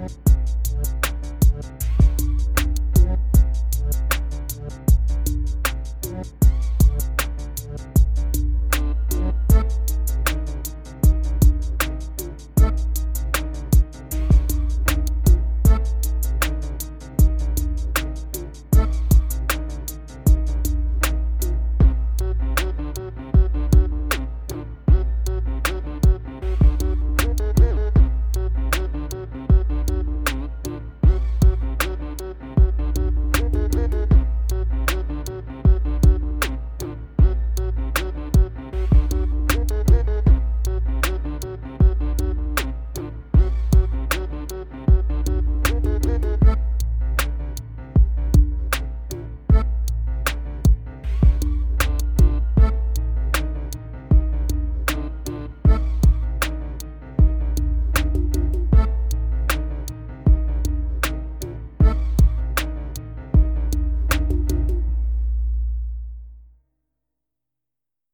Bye.